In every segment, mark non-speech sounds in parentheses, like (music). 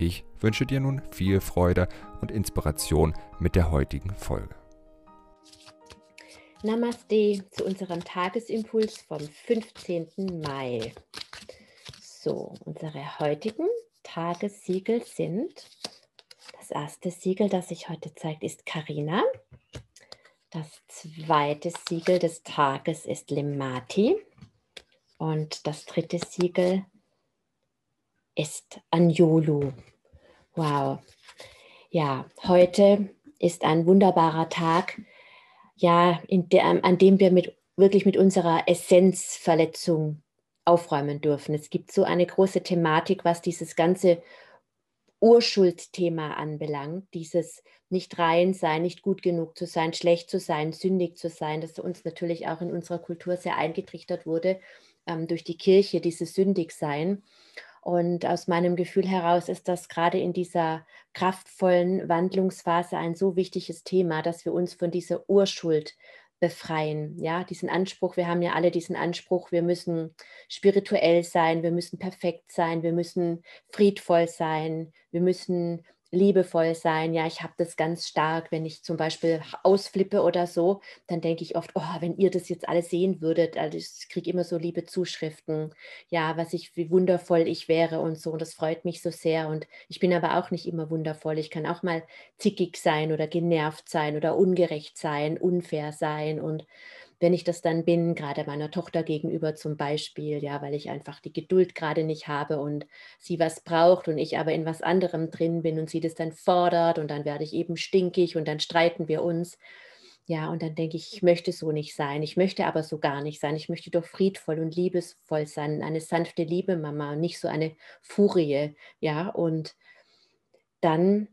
Ich wünsche dir nun viel Freude und Inspiration mit der heutigen Folge. Namaste zu unserem Tagesimpuls vom 15. Mai. So, unsere heutigen Tagessiegel sind, das erste Siegel, das sich heute zeigt, ist Karina. Das zweite Siegel des Tages ist Lemati. Und das dritte Siegel ist Anjolu. Wow. Ja, heute ist ein wunderbarer Tag, ja, der, an dem wir mit, wirklich mit unserer Essenzverletzung aufräumen dürfen. Es gibt so eine große Thematik, was dieses ganze Urschuldthema anbelangt, dieses nicht rein sein, nicht gut genug zu sein, schlecht zu sein, sündig zu sein, das uns natürlich auch in unserer Kultur sehr eingetrichtert wurde ähm, durch die Kirche, dieses Sündigsein. Und aus meinem Gefühl heraus ist das gerade in dieser kraftvollen Wandlungsphase ein so wichtiges Thema, dass wir uns von dieser Urschuld befreien. Ja, diesen Anspruch, wir haben ja alle diesen Anspruch, wir müssen spirituell sein, wir müssen perfekt sein, wir müssen friedvoll sein, wir müssen liebevoll sein. Ja, ich habe das ganz stark, wenn ich zum Beispiel ausflippe oder so, dann denke ich oft, oh, wenn ihr das jetzt alles sehen würdet, also ich kriege immer so liebe Zuschriften, ja, was ich, wie wundervoll ich wäre und so. Und das freut mich so sehr. Und ich bin aber auch nicht immer wundervoll. Ich kann auch mal zickig sein oder genervt sein oder ungerecht sein, unfair sein und wenn ich das dann bin, gerade meiner Tochter gegenüber zum Beispiel, ja, weil ich einfach die Geduld gerade nicht habe und sie was braucht und ich aber in was anderem drin bin und sie das dann fordert und dann werde ich eben stinkig und dann streiten wir uns. Ja, und dann denke ich, ich möchte so nicht sein. Ich möchte aber so gar nicht sein. Ich möchte doch friedvoll und liebesvoll sein, eine sanfte Liebe Mama und nicht so eine Furie. Ja, und dann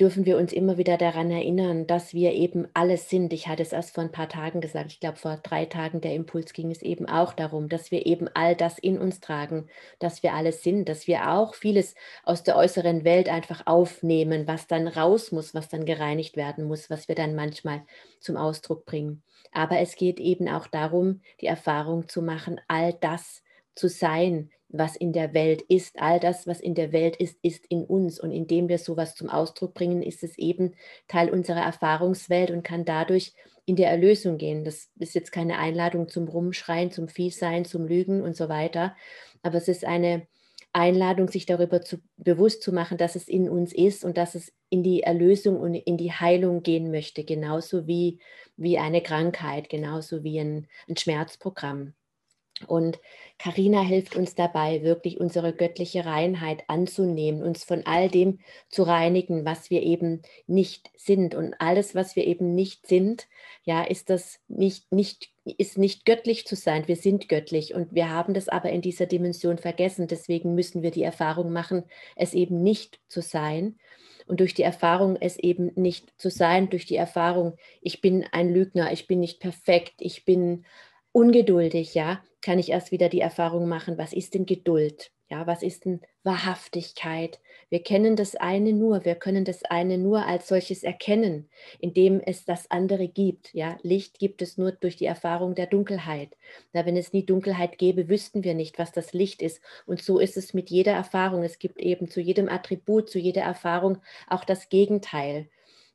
dürfen wir uns immer wieder daran erinnern, dass wir eben alles sind. Ich hatte es erst vor ein paar Tagen gesagt, ich glaube vor drei Tagen der Impuls ging es eben auch darum, dass wir eben all das in uns tragen, dass wir alles sind, dass wir auch vieles aus der äußeren Welt einfach aufnehmen, was dann raus muss, was dann gereinigt werden muss, was wir dann manchmal zum Ausdruck bringen. Aber es geht eben auch darum, die Erfahrung zu machen, all das zu sein, was in der Welt ist. All das, was in der Welt ist, ist in uns. Und indem wir sowas zum Ausdruck bringen, ist es eben Teil unserer Erfahrungswelt und kann dadurch in der Erlösung gehen. Das ist jetzt keine Einladung zum Rumschreien, zum Viehsein, zum Lügen und so weiter. Aber es ist eine Einladung, sich darüber zu, bewusst zu machen, dass es in uns ist und dass es in die Erlösung und in die Heilung gehen möchte, genauso wie, wie eine Krankheit, genauso wie ein, ein Schmerzprogramm. Und Karina hilft uns dabei, wirklich unsere göttliche Reinheit anzunehmen, uns von all dem zu reinigen, was wir eben nicht sind. Und alles, was wir eben nicht sind, ja, ist das nicht, nicht, ist nicht göttlich zu sein. Wir sind göttlich und wir haben das aber in dieser Dimension vergessen. Deswegen müssen wir die Erfahrung machen, es eben nicht zu sein. Und durch die Erfahrung, es eben nicht zu sein, durch die Erfahrung, ich bin ein Lügner, ich bin nicht perfekt, ich bin ungeduldig, ja, kann ich erst wieder die Erfahrung machen, was ist denn Geduld? Ja, was ist denn Wahrhaftigkeit? Wir kennen das eine nur, wir können das eine nur als solches erkennen, indem es das andere gibt. Ja, Licht gibt es nur durch die Erfahrung der Dunkelheit. Da, wenn es nie Dunkelheit gäbe, wüssten wir nicht, was das Licht ist. Und so ist es mit jeder Erfahrung. Es gibt eben zu jedem Attribut, zu jeder Erfahrung auch das Gegenteil.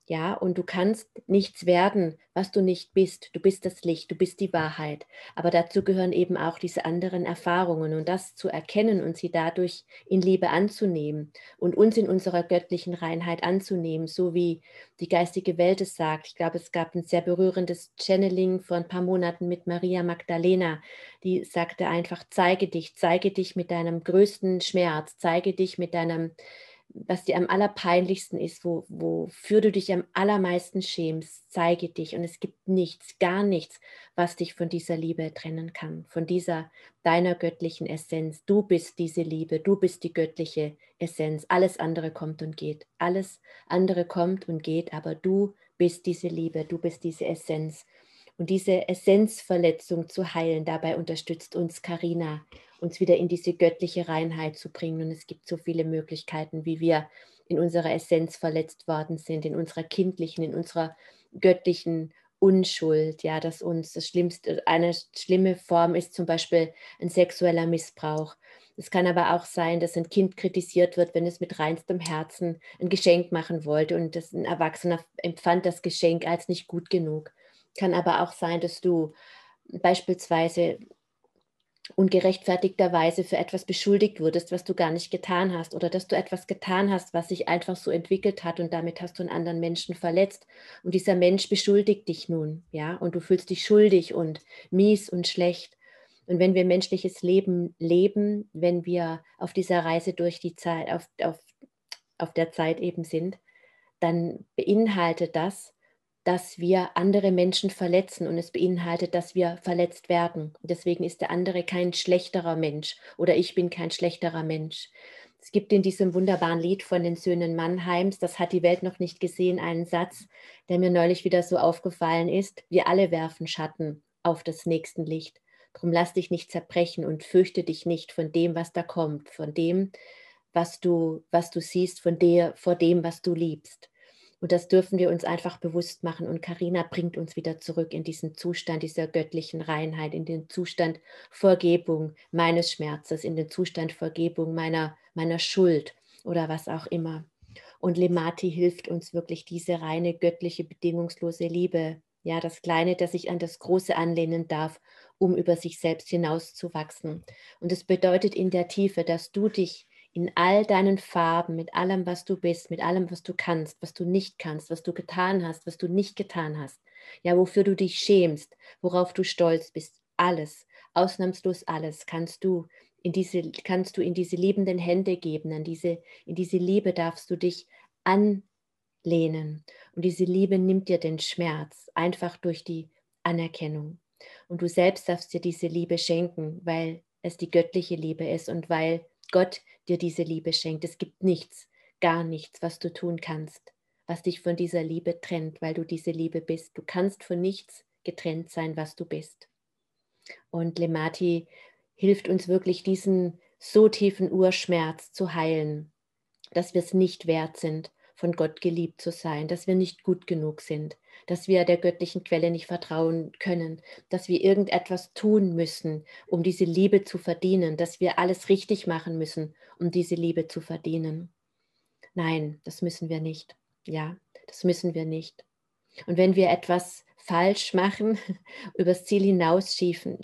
Ja, und du kannst nichts werden, was du nicht bist. Du bist das Licht, du bist die Wahrheit. Aber dazu gehören eben auch diese anderen Erfahrungen und das zu erkennen und sie dadurch in Liebe anzunehmen und uns in unserer göttlichen Reinheit anzunehmen, so wie die geistige Welt es sagt. Ich glaube, es gab ein sehr berührendes Channeling vor ein paar Monaten mit Maria Magdalena, die sagte einfach, zeige dich, zeige dich mit deinem größten Schmerz, zeige dich mit deinem was dir am allerpeinlichsten ist, wo, wofür du dich am allermeisten schämst, zeige dich. Und es gibt nichts, gar nichts, was dich von dieser Liebe trennen kann, von dieser deiner göttlichen Essenz. Du bist diese Liebe, du bist die göttliche Essenz. Alles andere kommt und geht. Alles andere kommt und geht, aber du bist diese Liebe, du bist diese Essenz. Und diese Essenzverletzung zu heilen, dabei unterstützt uns Karina uns wieder in diese göttliche Reinheit zu bringen. Und es gibt so viele Möglichkeiten, wie wir in unserer Essenz verletzt worden sind, in unserer kindlichen, in unserer göttlichen Unschuld, ja, dass uns das Schlimmste, eine schlimme Form ist zum Beispiel ein sexueller Missbrauch. Es kann aber auch sein, dass ein Kind kritisiert wird, wenn es mit reinstem Herzen ein Geschenk machen wollte und das ein Erwachsener empfand das Geschenk als nicht gut genug. Kann aber auch sein, dass du beispielsweise ungerechtfertigterweise für etwas beschuldigt wurdest, was du gar nicht getan hast, oder dass du etwas getan hast, was sich einfach so entwickelt hat und damit hast du einen anderen Menschen verletzt und dieser Mensch beschuldigt dich nun, ja, und du fühlst dich schuldig und mies und schlecht. Und wenn wir menschliches Leben leben, wenn wir auf dieser Reise durch die Zeit, auf, auf, auf der Zeit eben sind, dann beinhaltet das, dass wir andere Menschen verletzen und es beinhaltet, dass wir verletzt werden. Deswegen ist der andere kein schlechterer Mensch oder ich bin kein schlechterer Mensch. Es gibt in diesem wunderbaren Lied von den Söhnen Mannheims, das hat die Welt noch nicht gesehen, einen Satz, der mir neulich wieder so aufgefallen ist. Wir alle werfen Schatten auf das nächste Licht. Drum lass dich nicht zerbrechen und fürchte dich nicht von dem, was da kommt, von dem, was du, was du siehst, von der, vor dem, was du liebst. Und das dürfen wir uns einfach bewusst machen. Und Karina bringt uns wieder zurück in diesen Zustand dieser göttlichen Reinheit, in den Zustand Vergebung meines Schmerzes, in den Zustand Vergebung meiner, meiner Schuld oder was auch immer. Und Lemati hilft uns wirklich diese reine göttliche bedingungslose Liebe, ja, das Kleine, das sich an das Große anlehnen darf, um über sich selbst hinauszuwachsen. Und es bedeutet in der Tiefe, dass du dich in all deinen Farben, mit allem, was du bist, mit allem, was du kannst, was du nicht kannst, was du getan hast, was du nicht getan hast, ja, wofür du dich schämst, worauf du stolz bist, alles, ausnahmslos alles, kannst du in diese, kannst du in diese liebenden Hände geben, an diese, in diese Liebe darfst du dich anlehnen. Und diese Liebe nimmt dir den Schmerz einfach durch die Anerkennung. Und du selbst darfst dir diese Liebe schenken, weil es die göttliche Liebe ist und weil Gott dir diese Liebe schenkt. Es gibt nichts, gar nichts, was du tun kannst, was dich von dieser Liebe trennt, weil du diese Liebe bist. Du kannst von nichts getrennt sein, was du bist. Und Lemati hilft uns wirklich, diesen so tiefen Urschmerz zu heilen, dass wir es nicht wert sind, von Gott geliebt zu sein, dass wir nicht gut genug sind, dass wir der göttlichen Quelle nicht vertrauen können, dass wir irgendetwas tun müssen, um diese Liebe zu verdienen, dass wir alles richtig machen müssen, um diese Liebe zu verdienen. Nein, das müssen wir nicht. Ja, das müssen wir nicht. Und wenn wir etwas falsch machen, (laughs) übers Ziel hinausschießen,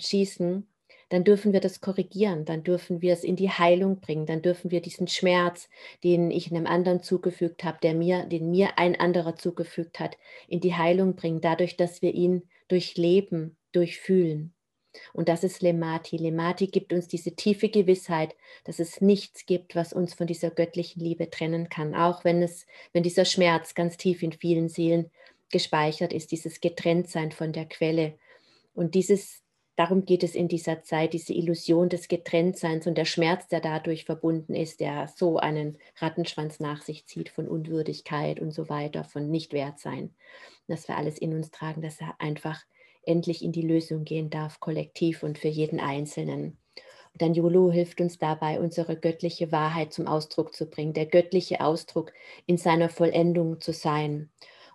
dann dürfen wir das korrigieren, dann dürfen wir es in die Heilung bringen, dann dürfen wir diesen Schmerz, den ich einem anderen zugefügt habe, der mir, den mir ein anderer zugefügt hat, in die Heilung bringen, dadurch, dass wir ihn durchleben, durchfühlen. Und das ist Lemati. Lemati gibt uns diese tiefe Gewissheit, dass es nichts gibt, was uns von dieser göttlichen Liebe trennen kann, auch wenn es, wenn dieser Schmerz ganz tief in vielen Seelen gespeichert ist, dieses Getrenntsein von der Quelle. Und dieses Darum geht es in dieser Zeit, diese Illusion des Getrenntseins und der Schmerz, der dadurch verbunden ist, der so einen Rattenschwanz nach sich zieht von Unwürdigkeit und so weiter, von Nichtwertsein. Dass wir alles in uns tragen, dass er einfach endlich in die Lösung gehen darf, kollektiv und für jeden Einzelnen. Und dann Jolo hilft uns dabei, unsere göttliche Wahrheit zum Ausdruck zu bringen, der göttliche Ausdruck in seiner Vollendung zu sein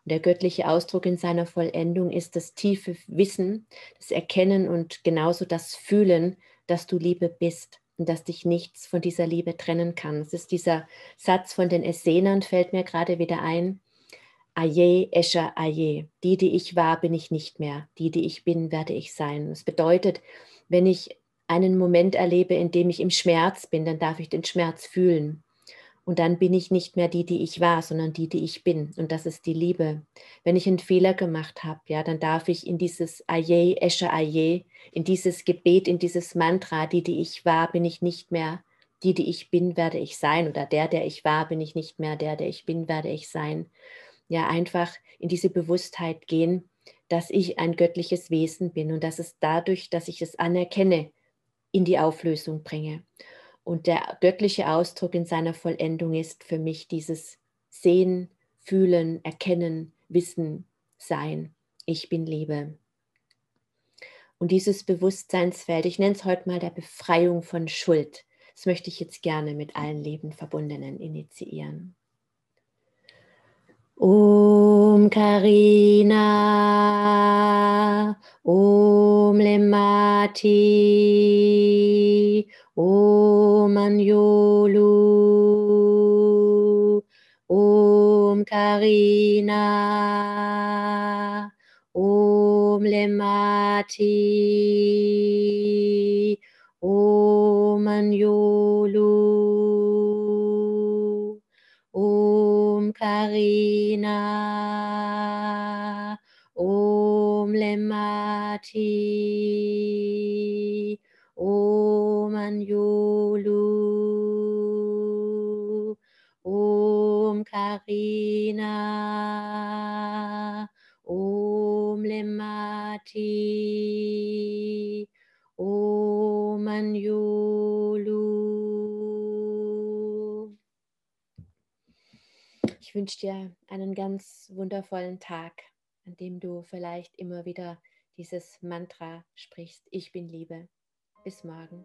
der göttliche Ausdruck in seiner Vollendung ist das tiefe Wissen, das Erkennen und genauso das Fühlen, dass du Liebe bist und dass dich nichts von dieser Liebe trennen kann. Es ist dieser Satz von den Essenern, fällt mir gerade wieder ein. Aye, Escher, Aye. Die, die ich war, bin ich nicht mehr. Die, die ich bin, werde ich sein. Das bedeutet, wenn ich einen Moment erlebe, in dem ich im Schmerz bin, dann darf ich den Schmerz fühlen. Und dann bin ich nicht mehr die, die ich war, sondern die, die ich bin. Und das ist die Liebe. Wenn ich einen Fehler gemacht habe, ja, dann darf ich in dieses Aye, Esche Aye, in dieses Gebet, in dieses Mantra, die, die ich war, bin ich nicht mehr, die, die ich bin, werde ich sein oder der, der ich war, bin ich nicht mehr, der, der ich bin, werde ich sein. Ja, einfach in diese Bewusstheit gehen, dass ich ein göttliches Wesen bin und dass es dadurch, dass ich es anerkenne, in die Auflösung bringe. Und der göttliche Ausdruck in seiner Vollendung ist für mich dieses Sehen, Fühlen, Erkennen, Wissen, Sein. Ich bin Liebe. Und dieses Bewusstseinsfeld, ich nenne es heute mal der Befreiung von Schuld, das möchte ich jetzt gerne mit allen Lebenverbundenen initiieren. Om Karina, Om Lemati, Om Anjolu, Om Karina, Om Lemati, Om Anjolu, Om Karina, Om Lemati, Om Anjolu, Om Karina, Om Lemati, Om Anjulu. Ich wünsche dir einen ganz wundervollen Tag, an dem du vielleicht immer wieder dieses Mantra sprichst. Ich bin Liebe. Bis morgen.